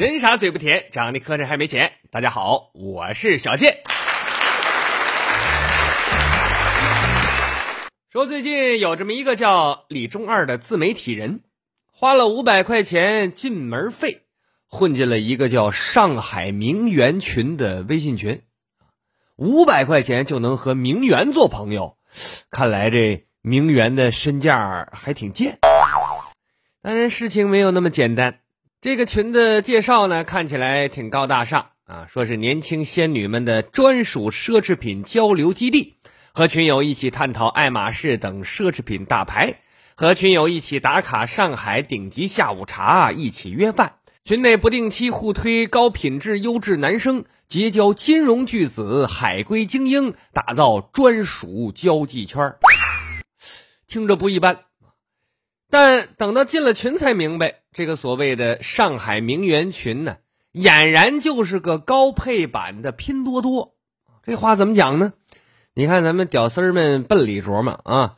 人傻嘴不甜，长得磕碜还没钱。大家好，我是小健。说最近有这么一个叫李中二的自媒体人，花了五百块钱进门费，混进了一个叫上海名媛群的微信群。五百块钱就能和名媛做朋友，看来这名媛的身价还挺贱。当然，事情没有那么简单。这个群的介绍呢，看起来挺高大上啊，说是年轻仙女们的专属奢侈品交流基地，和群友一起探讨爱马仕等奢侈品大牌，和群友一起打卡上海顶级下午茶，一起约饭。群内不定期互推高品质优质男生，结交金融巨子、海归精英，打造专属交际圈听着不一般。但等到进了群才明白，这个所谓的上海名媛群呢，俨然就是个高配版的拼多多。这话怎么讲呢？你看咱们屌丝们笨里琢磨啊，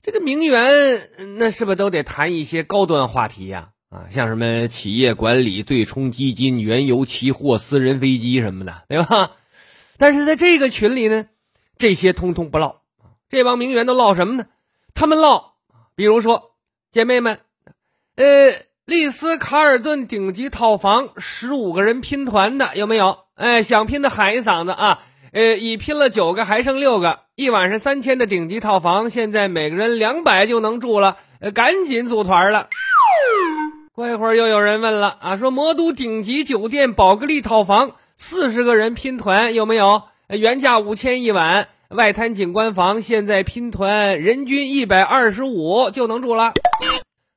这个名媛那是不是都得谈一些高端话题呀？啊，像什么企业管理、对冲基金、原油期货、私人飞机什么的，对吧？但是在这个群里呢，这些通通不唠。这帮名媛都唠什么呢？他们唠，比如说。姐妹们，呃，丽思卡尔顿顶级套房，十五个人拼团的有没有？哎，想拼的喊一嗓子啊！呃，已拼了九个，还剩六个，一晚上三千的顶级套房，现在每个人两百就能住了，呃，赶紧组团了。过一会儿又有人问了啊，说魔都顶级酒店宝格丽套房，四十个人拼团有没有？原价五千一晚，外滩景观房，现在拼团人均一百二十五就能住了。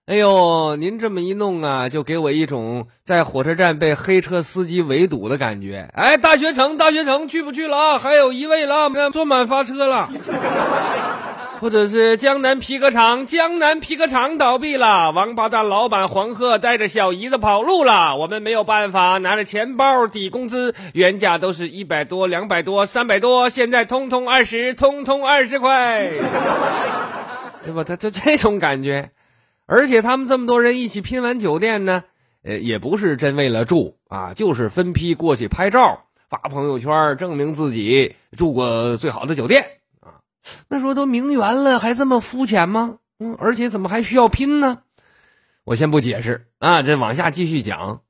哎呦，您这么一弄啊，就给我一种在火车站被黑车司机围堵的感觉。哎，大学城，大学城，去不去了啊？还有一位了，坐满发车了。或者是江南皮革厂，江南皮革厂倒闭了，王八蛋老板黄鹤带着小姨子跑路了，我们没有办法拿着钱包抵工资，原价都是一百多、两百多、三百多，现在通通二十，通通二十块，对吧？他就这种感觉。而且他们这么多人一起拼完酒店呢，呃，也不是真为了住啊，就是分批过去拍照、发朋友圈，证明自己住过最好的酒店啊。那说都名媛了，还这么肤浅吗？嗯，而且怎么还需要拼呢？我先不解释啊，这往下继续讲，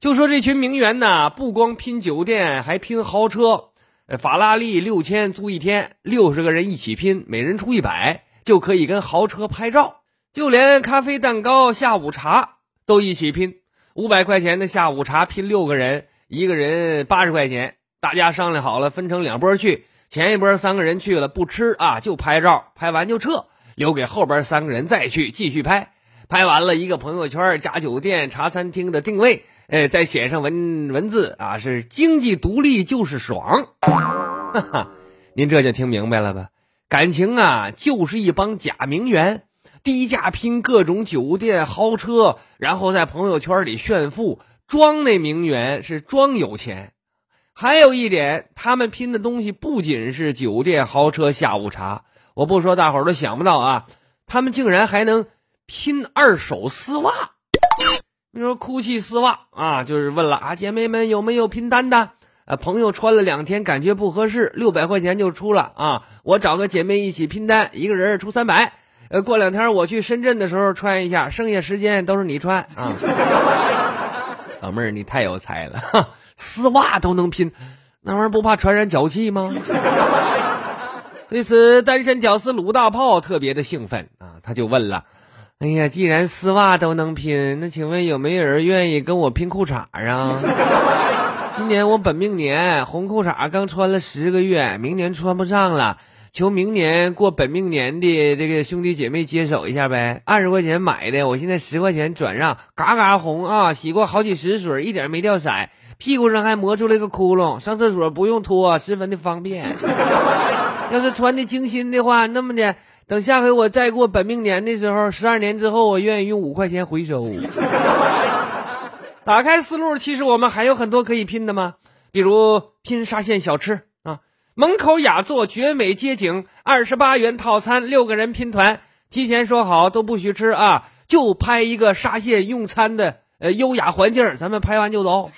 就说这群名媛呢，不光拼酒店，还拼豪车，法拉利六千租一天，六十个人一起拼，每人出一百，就可以跟豪车拍照。就连咖啡、蛋糕、下午茶都一起拼，五百块钱的下午茶拼六个人，一个人八十块钱。大家商量好了，分成两波去。前一波三个人去了不吃啊，就拍照，拍完就撤，留给后边三个人再去继续拍。拍完了一个朋友圈加酒店、茶餐厅的定位，哎，再写上文文字啊，是经济独立就是爽。哈哈，您这就听明白了吧？感情啊，就是一帮假名媛。低价拼各种酒店豪车，然后在朋友圈里炫富，装那名媛是装有钱。还有一点，他们拼的东西不仅是酒店豪车下午茶，我不说大伙儿都想不到啊，他们竟然还能拼二手丝袜。你说哭泣丝袜啊，就是问了啊，姐妹们有没有拼单的？啊，朋友穿了两天感觉不合适，六百块钱就出了啊，我找个姐妹一起拼单，一个人出三百。呃，过两天我去深圳的时候穿一下，剩下时间都是你穿啊。老妹儿，你太有才了，丝袜都能拼，那玩意儿不怕传染脚气吗？对此，单身屌丝鲁大炮特别的兴奋啊，他就问了：“哎呀，既然丝袜都能拼，那请问有没有人愿意跟我拼裤衩啊？” 今年我本命年，红裤衩刚穿了十个月，明年穿不上了。求明年过本命年的这个兄弟姐妹接手一下呗。二十块钱买的，我现在十块钱转让，嘎嘎红啊！洗过好几十水，一点没掉色，屁股上还磨出来个窟窿，上厕所不用脱，十分的方便。要是穿的精心的话，那么的，等下回我再过本命年的时候，十二年之后，我愿意用五块钱回收。打开思路，其实我们还有很多可以拼的吗？比如拼沙县小吃啊，门口雅座，绝美街景，二十八元套餐，六个人拼团，提前说好都不许吃啊，就拍一个沙县用餐的呃优雅环境，咱们拍完就走。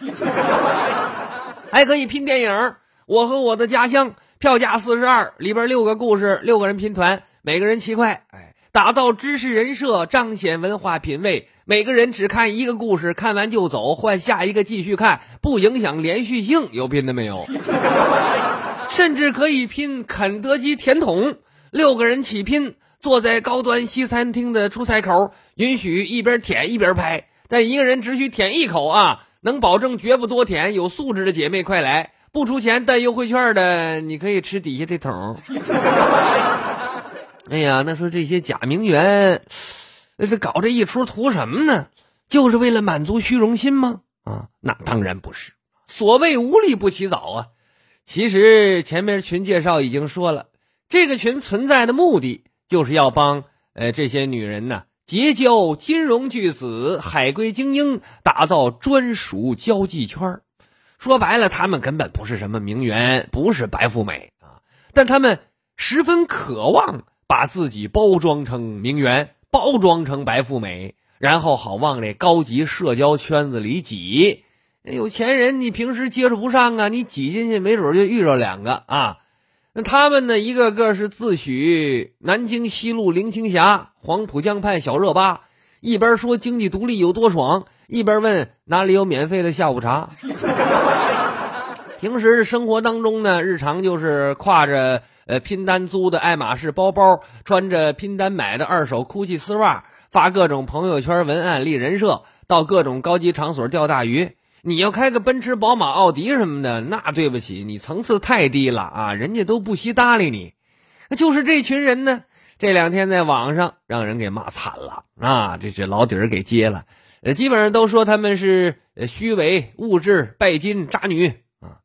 还可以拼电影《我和我的家乡》，票价四十二，里边六个故事，六个人拼团，每个人七块，哎，打造知识人设，彰显文化品味。每个人只看一个故事，看完就走，换下一个继续看，不影响连续性。有拼的没有？甚至可以拼肯德基甜筒，六个人起拼，坐在高端西餐厅的出菜口，允许一边舔一边拍，但一个人只许舔一口啊！能保证绝不多舔。有素质的姐妹快来，不出钱带优惠券的，你可以吃底下这桶。哎呀，那说这些假名媛。这搞这一出图什么呢？就是为了满足虚荣心吗？啊，那当然不是。所谓无利不起早啊。其实前面群介绍已经说了，这个群存在的目的就是要帮呃这些女人呢结交金融巨子、海归精英，打造专属交际圈说白了，他们根本不是什么名媛，不是白富美啊，但他们十分渴望把自己包装成名媛。包装成白富美，然后好往这高级社交圈子里挤。有钱人你平时接触不上啊，你挤进去没准就遇着两个啊。那他们呢，一个个是自诩南京西路林青霞、黄浦江畔小热巴，一边说经济独立有多爽，一边问哪里有免费的下午茶。平时生活当中呢，日常就是挎着。呃，拼单租的爱马仕包包，穿着拼单买的二手 GUCCI 丝袜，发各种朋友圈文案立人设，到各种高级场所钓大鱼。你要开个奔驰、宝马、奥迪什么的，那对不起，你层次太低了啊，人家都不惜搭理你。就是这群人呢，这两天在网上让人给骂惨了啊，这这老底儿给揭了，呃，基本上都说他们是虚伪、物质、拜金、渣女啊，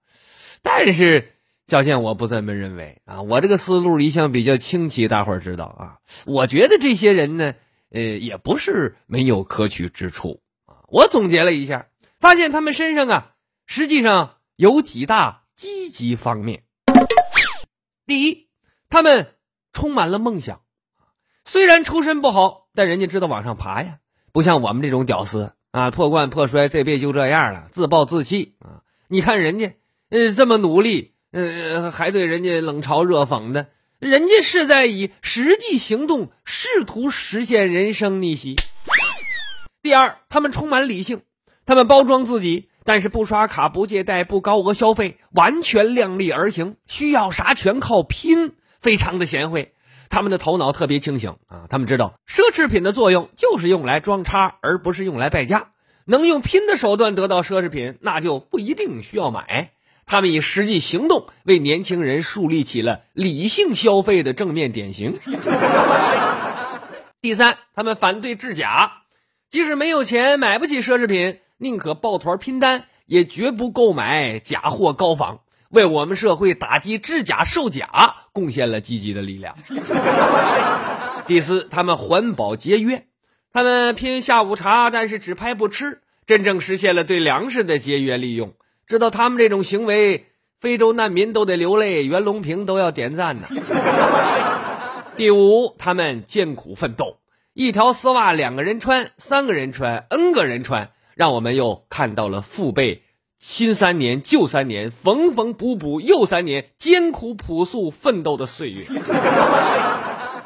但是。小倩，我不这么认为啊！我这个思路一向比较清奇，大伙儿知道啊。我觉得这些人呢，呃，也不是没有可取之处啊。我总结了一下，发现他们身上啊，实际上有几大积极方面。第一，他们充满了梦想，虽然出身不好，但人家知道往上爬呀，不像我们这种屌丝啊，破罐破摔，这辈子就这样了，自暴自弃啊。你看人家，呃，这么努力。呃，还对人家冷嘲热讽的，人家是在以实际行动试图实现人生逆袭。第二，他们充满理性，他们包装自己，但是不刷卡、不借贷、不高额消费，完全量力而行，需要啥全靠拼，非常的贤惠。他们的头脑特别清醒啊，他们知道奢侈品的作用就是用来装叉，而不是用来败家。能用拼的手段得到奢侈品，那就不一定需要买。他们以实际行动为年轻人树立起了理性消费的正面典型。第三，他们反对制假，即使没有钱买不起奢侈品，宁可抱团拼单，也绝不购买假货高仿，为我们社会打击制假售假贡献了积极的力量。第四，他们环保节约，他们拼下午茶，但是只拍不吃，真正实现了对粮食的节约利用。知道他们这种行为，非洲难民都得流泪，袁隆平都要点赞呢。第五，他们艰苦奋斗，一条丝袜两个人穿，三个人穿，n 个人穿，让我们又看到了父辈新三年旧三年，缝缝补补又三年，艰苦朴素奋斗的岁月。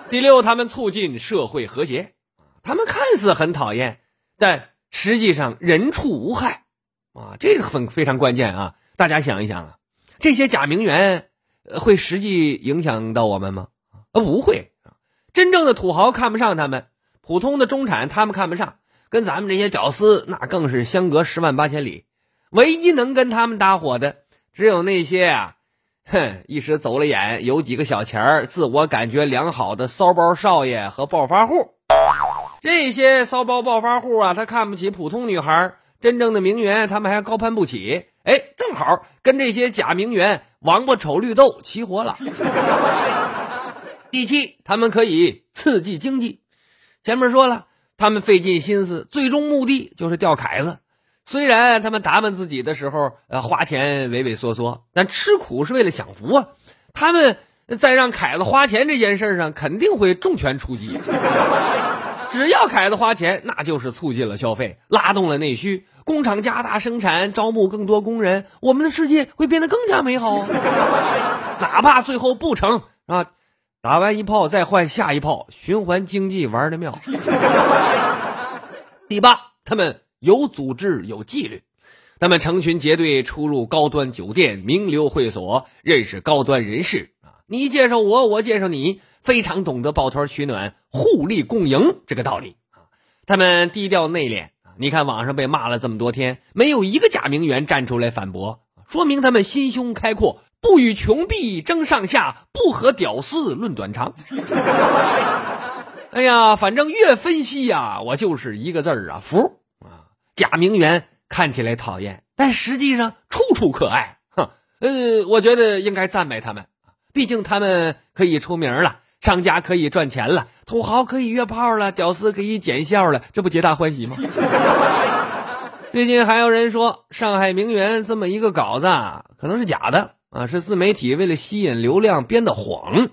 第六，他们促进社会和谐，他们看似很讨厌，但实际上人畜无害。啊，这个很非常关键啊！大家想一想啊，这些假名媛会实际影响到我们吗？啊，不会。真正的土豪看不上他们，普通的中产他们看不上，跟咱们这些屌丝那更是相隔十万八千里。唯一能跟他们搭伙的，只有那些啊，哼，一时走了眼，有几个小钱儿，自我感觉良好的骚包少爷和暴发户。这些骚包暴发户啊，他看不起普通女孩，真正的名媛他们还高攀不起。哎，正好跟这些假名媛王八丑绿豆齐活了。第七，他们可以刺激经济。前面说了，他们费尽心思，最终目的就是钓凯子。虽然他们打扮自己的时候，呃，花钱畏畏缩缩，但吃苦是为了享福啊。他们在让凯子花钱这件事上，肯定会重拳出击。只要凯子花钱，那就是促进了消费，拉动了内需，工厂加大生产，招募更多工人，我们的世界会变得更加美好。哪怕最后不成啊！打完一炮再换下一炮，循环经济玩的妙。第八，他们有组织有纪律，他们成群结队出入高端酒店、名流会所，认识高端人士啊，你介绍我，我介绍你，非常懂得抱团取暖、互利共赢这个道理啊。他们低调内敛啊，你看网上被骂了这么多天，没有一个假名媛站出来反驳，说明他们心胸开阔。不与穷逼争上下，不和屌丝论短长。哎呀，反正越分析呀，我就是一个字儿啊，服啊！假名媛看起来讨厌，但实际上处处可爱。哼，呃，我觉得应该赞美他们，毕竟他们可以出名了，商家可以赚钱了，土豪可以约炮了，屌丝可以减笑了，这不皆大欢喜吗？最近还有人说上海名媛这么一个稿子可能是假的。啊，是自媒体为了吸引流量编的谎。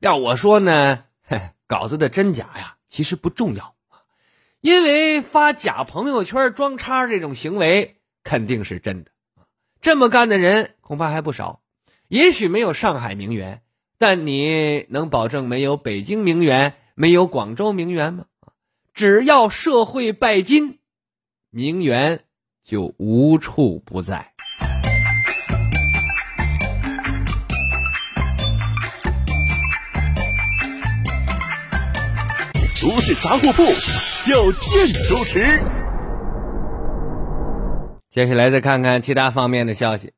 要我说呢，稿子的真假呀，其实不重要因为发假朋友圈装叉这种行为肯定是真的。这么干的人恐怕还不少。也许没有上海名媛，但你能保证没有北京名媛、没有广州名媛吗？只要社会拜金，名媛就无处不在。都市杂货铺，小健主持。接下来再看看其他方面的消息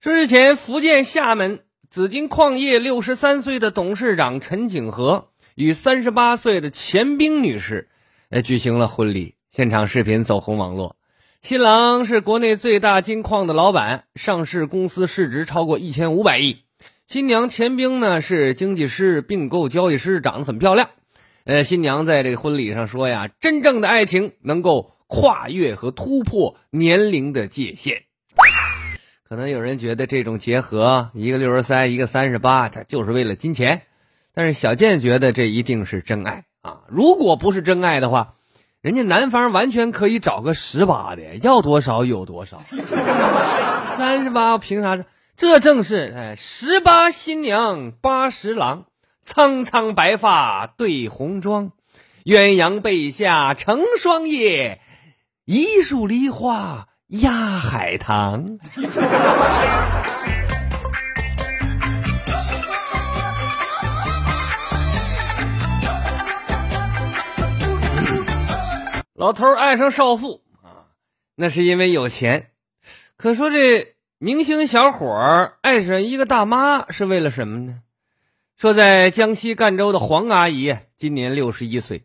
说日前，福建厦门紫金矿业六十三岁的董事长陈景和与三十八岁的钱冰女士，呃，举行了婚礼。现场视频走红网络。新郎是国内最大金矿的老板，上市公司市值超过一千五百亿。新娘钱冰呢，是经济师、并购交易师，长得很漂亮。呃，新娘在这个婚礼上说呀，真正的爱情能够跨越和突破年龄的界限。可能有人觉得这种结合，一个六十三，一个三十八，他就是为了金钱。但是小健觉得这一定是真爱啊！如果不是真爱的话，人家男方完全可以找个十八的，要多少有多少。三十八凭啥？这正是哎，十八新娘八十郎。苍苍白发对红妆，鸳鸯背下成双夜，一树梨花压海棠。老头爱上少妇啊，那是因为有钱。可说这明星小伙爱上一个大妈是为了什么呢？说在江西赣州的黄阿姨今年六十一岁，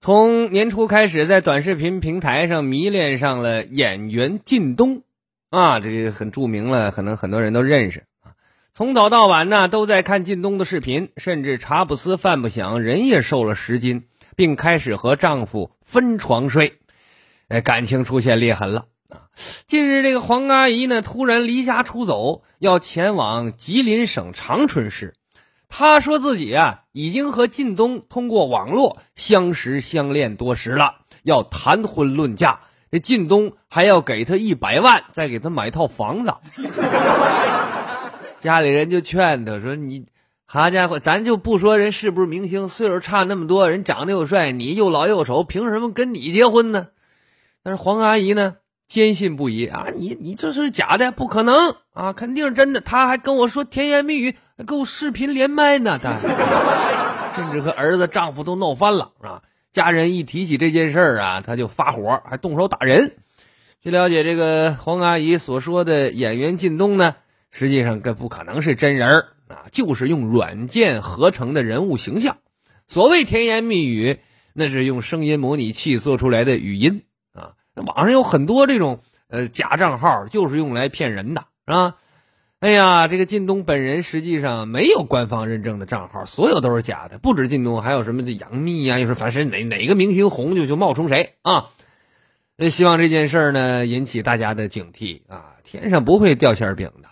从年初开始在短视频平台上迷恋上了演员靳东，啊，这个很著名了，可能很多人都认识啊。从早到晚呢都在看靳东的视频，甚至茶不思饭不想，人也瘦了十斤，并开始和丈夫分床睡，哎，感情出现裂痕了啊。近日这个黄阿姨呢突然离家出走，要前往吉林省长春市。他说自己啊，已经和靳东通过网络相识相恋多时了，要谈婚论嫁。这靳东还要给他一百万，再给他买套房子。家里人就劝他说：“你好家伙，咱就不说人是不是明星，岁数差那么多，人长得又帅，你又老又丑，凭什么跟你结婚呢？”但是黄阿姨呢，坚信不疑啊，你你这是假的，不可能啊，肯定是真的。他还跟我说甜言蜜语。还跟我视频连麦呢，他 甚至和儿子、丈夫都闹翻了，啊？家人一提起这件事儿啊，他就发火，还动手打人。据了解，这个黄阿姨所说的演员靳东呢，实际上这不可能是真人儿啊，就是用软件合成的人物形象。所谓甜言蜜语，那是用声音模拟器做出来的语音啊。网上有很多这种呃假账号，就是用来骗人的，是吧？哎呀，这个靳东本人实际上没有官方认证的账号，所有都是假的。不止靳东，还有什么这杨幂呀，又是反正哪哪个明星红就就冒充谁啊。那希望这件事呢引起大家的警惕啊！天上不会掉馅饼的。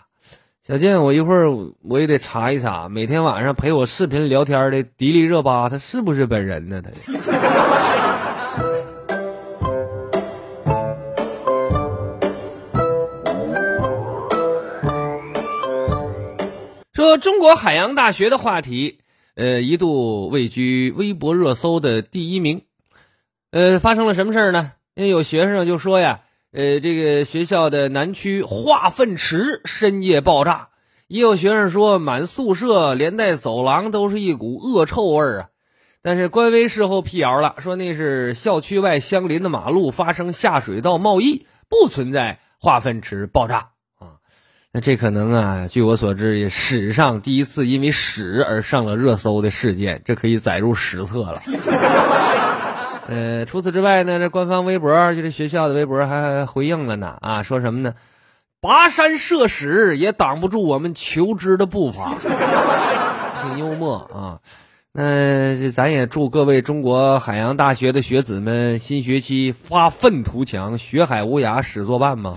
小健，我一会儿我也得查一查，每天晚上陪我视频聊天的迪丽热巴，她是不是本人呢？他。说中国海洋大学的话题，呃，一度位居微博热搜的第一名。呃，发生了什么事儿呢？因为有学生就说呀，呃，这个学校的南区化粪池深夜爆炸。也有学生说，满宿舍连带走廊都是一股恶臭味啊。但是官微事后辟谣了，说那是校区外相邻的马路发生下水道冒溢，不存在化粪池爆炸。这可能啊，据我所知，史上第一次因为屎而上了热搜的事件，这可以载入史册了。呃，除此之外呢，这官方微博就这学校的微博还回应了呢啊，说什么呢？跋山涉水也挡不住我们求知的步伐，挺幽默啊。那咱也祝各位中国海洋大学的学子们新学期发愤图强，学海无涯屎作伴吗？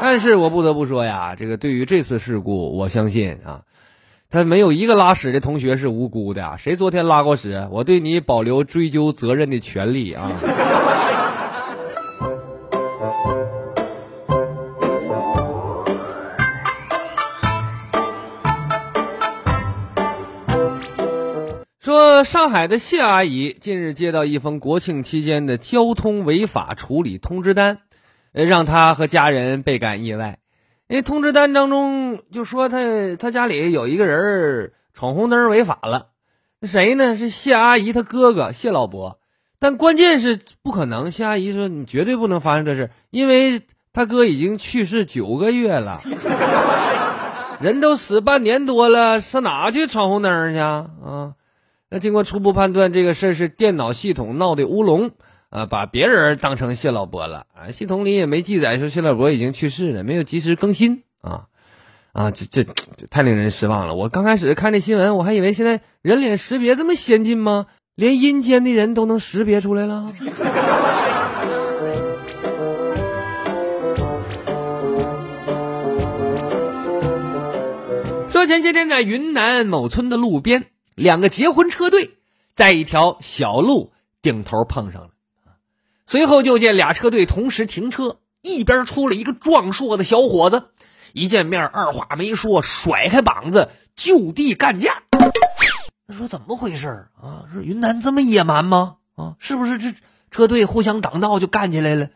但是我不得不说呀，这个对于这次事故，我相信啊，他没有一个拉屎的同学是无辜的。谁昨天拉过屎？我对你保留追究责任的权利啊。说上海的谢阿姨近日接到一封国庆期间的交通违法处理通知单。让他和家人倍感意外，因为通知单当中就说他他家里有一个人闯红灯违法了，谁呢？是谢阿姨他哥哥谢老伯。但关键是不可能，谢阿姨说你绝对不能发生这事，因为他哥已经去世九个月了，人都死半年多了，上哪去闯红灯去啊？啊，那经过初步判断，这个事是电脑系统闹的乌龙。啊，把别人当成谢老伯了啊！系统里也没记载说谢老伯已经去世了，没有及时更新啊啊！这这这太令人失望了。我刚开始看这新闻，我还以为现在人脸识别这么先进吗？连阴间的人都能识别出来了。说前些天在云南某村的路边，两个结婚车队在一条小路顶头碰上了。随后就见俩车队同时停车，一边出了一个壮硕的小伙子，一见面二话没说，甩开膀子就地干架。他说怎么回事啊？说云南这么野蛮吗？啊，是不是这车队互相挡道就干起来了？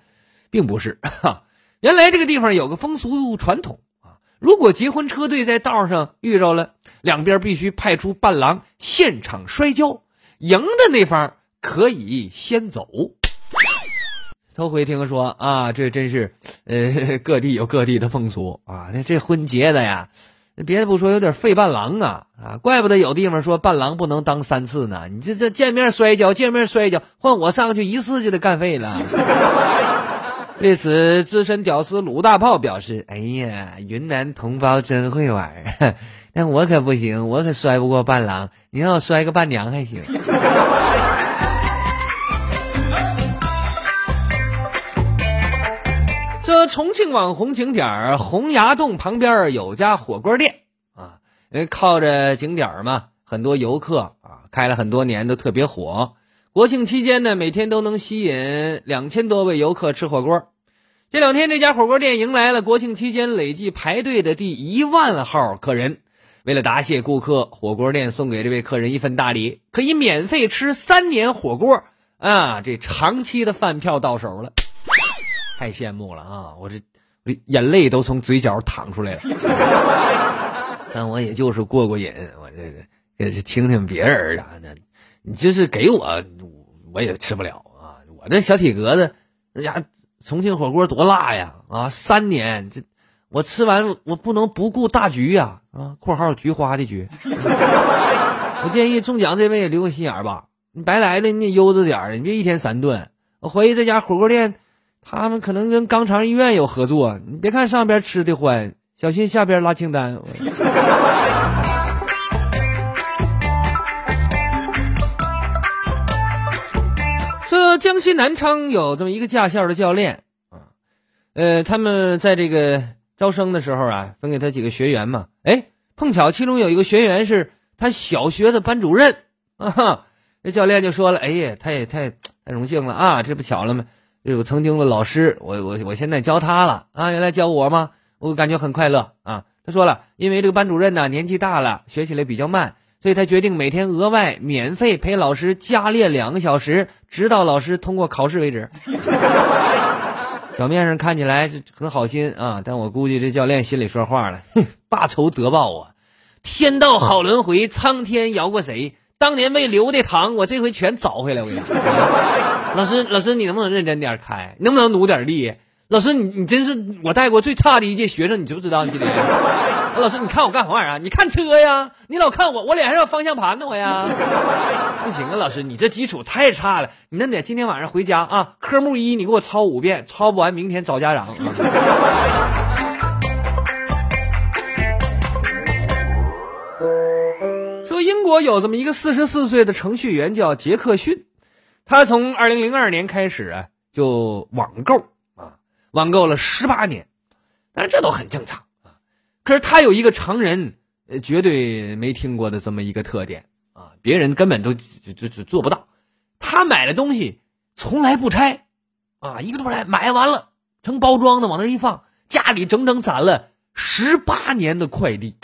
并不是，哈，原来这个地方有个风俗传统啊，如果结婚车队在道上遇着了，两边必须派出伴郎现场摔跤，赢的那方可以先走。头回听说啊，这真是，呃，各地有各地的风俗啊。那这婚结的呀，别的不说，有点费伴郎啊啊！怪不得有地方说伴郎不能当三次呢。你这这见面摔跤，见面摔跤，换我上去一次就得干废了。对此，资深屌丝鲁大炮表示：“哎呀，云南同胞真会玩，但我可不行，我可摔不过伴郎。你让我摔个伴娘还行。”重庆网红景点洪崖洞旁边有家火锅店啊，因为靠着景点嘛，很多游客啊，开了很多年都特别火。国庆期间呢，每天都能吸引两千多位游客吃火锅。这两天，这家火锅店迎来了国庆期间累计排队的第一万号客人。为了答谢顾客，火锅店送给这位客人一份大礼，可以免费吃三年火锅啊！这长期的饭票到手了。太羡慕了啊！我这眼泪都从嘴角淌出来了。但我也就是过过瘾，我这这听听别人啥的，你就是给我，我也吃不了啊！我这小体格子，那家重庆火锅多辣呀！啊，三年这我吃完我不能不顾大局呀！啊，括号菊花的菊。我建议中奖这位留个心眼吧，你白来的你得悠着点，你别一天三顿。我怀疑这家火锅店，他们可能跟肛肠医院有合作。你别看上边吃的欢，小心下边拉清单。说江西南昌有这么一个驾校的教练啊，呃，他们在这个招生的时候啊，分给他几个学员嘛，哎，碰巧其中有一个学员是。他小学的班主任啊，那教练就说了：“哎呀，太太太荣幸了啊！这不巧了吗？有曾经的老师，我我我现在教他了啊！原来教我吗？我感觉很快乐啊！”他说了，因为这个班主任呢年纪大了，学起来比较慢，所以他决定每天额外免费陪老师加练两个小时，直到老师通过考试为止。表面上看起来是很好心啊，但我估计这教练心里说话了：“哼，大仇得报啊！”天道好轮回，苍天饶过谁？当年没留的糖，我这回全找回来。我跟你讲，老师，老师，你能不能认真点开？能不能努点力？老师，你你真是我带过最差的一届学生，你知不知道？今天，老师，你看我干啥玩意儿啊？你看车呀？你老看我，我脸上有方向盘呢，我呀。不行啊，老师，你这基础太差了。你那得今天晚上回家啊，科目一你给我抄五遍，抄不完明天找家长。国有这么一个四十四岁的程序员叫杰克逊，他从二零零二年开始啊就网购啊，网购了十八年，但是这都很正常啊。可是他有一个常人绝对没听过的这么一个特点啊，别人根本都就就做不到。他买的东西从来不拆啊，一个都不拆，买完了成包装的往那一放，家里整整攒了十八年的快递。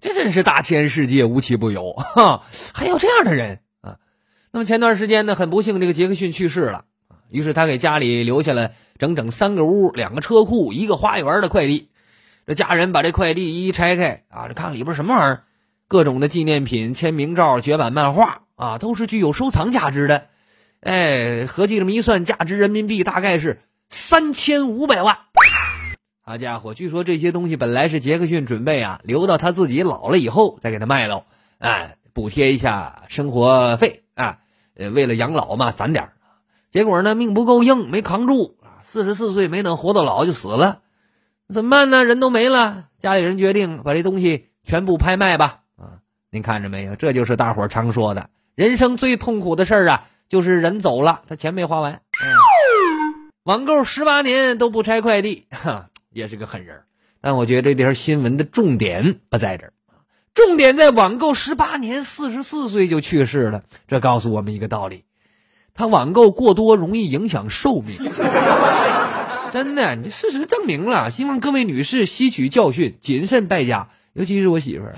这真是大千世界无奇不有哈，还有这样的人啊！那么前段时间呢，很不幸这个杰克逊去世了于是他给家里留下了整整三个屋、两个车库、一个花园的快递。这家人把这快递一一拆开啊，这看里边什么玩意儿？各种的纪念品、签名照、绝版漫画啊，都是具有收藏价值的。哎，合计这么一算，价值人民币大概是三千五百万。好家伙，据说这些东西本来是杰克逊准备啊留到他自己老了以后再给他卖喽，哎，补贴一下生活费啊，呃，为了养老嘛，攒点结果呢，命不够硬，没扛住啊，四十四岁没等活到老就死了，怎么办呢？人都没了，家里人决定把这东西全部拍卖吧。啊，您看着没有？这就是大伙常说的，人生最痛苦的事儿啊，就是人走了，他钱没花完。网购十八年都不拆快递，哈。也是个狠人，但我觉得这条新闻的重点不在这儿，重点在网购十八年，四十四岁就去世了。这告诉我们一个道理：他网购过多容易影响寿命。真的，你事实证明了。希望各位女士吸取教训，谨慎败家，尤其是我媳妇儿。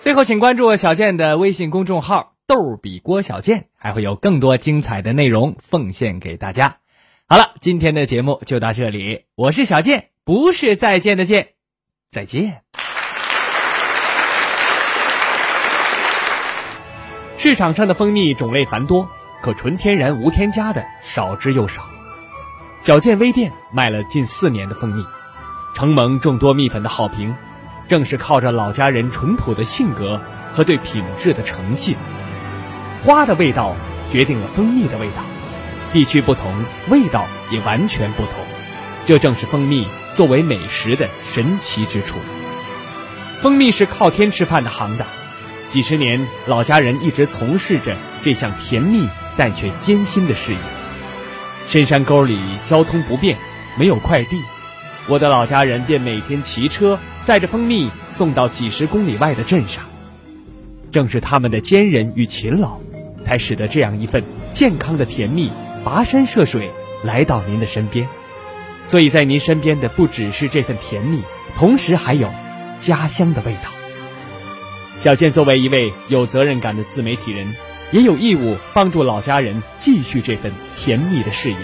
最后，请关注小健的微信公众号“逗比郭小健”，还会有更多精彩的内容奉献给大家。好了，今天的节目就到这里，我是小健，不是再见的见，再见。市场上的蜂蜜种类繁多，可纯天然无添加的少之又少。小健微店卖了近四年的蜂蜜，承蒙众多蜜粉的好评。正是靠着老家人淳朴的性格和对品质的诚信，花的味道决定了蜂蜜的味道，地区不同，味道也完全不同。这正是蜂蜜作为美食的神奇之处。蜂蜜是靠天吃饭的行当，几十年老家人一直从事着这项甜蜜但却艰辛的事业。深山沟里交通不便，没有快递，我的老家人便每天骑车。载着蜂蜜送到几十公里外的镇上，正是他们的坚韧与勤劳，才使得这样一份健康的甜蜜跋山涉水来到您的身边。所以在您身边的不只是这份甜蜜，同时还有家乡的味道。小健作为一位有责任感的自媒体人，也有义务帮助老家人继续这份甜蜜的事业。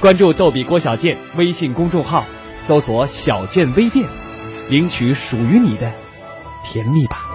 关注“逗比郭小健”微信公众号，搜索“小健微店”。领取属于你的甜蜜吧。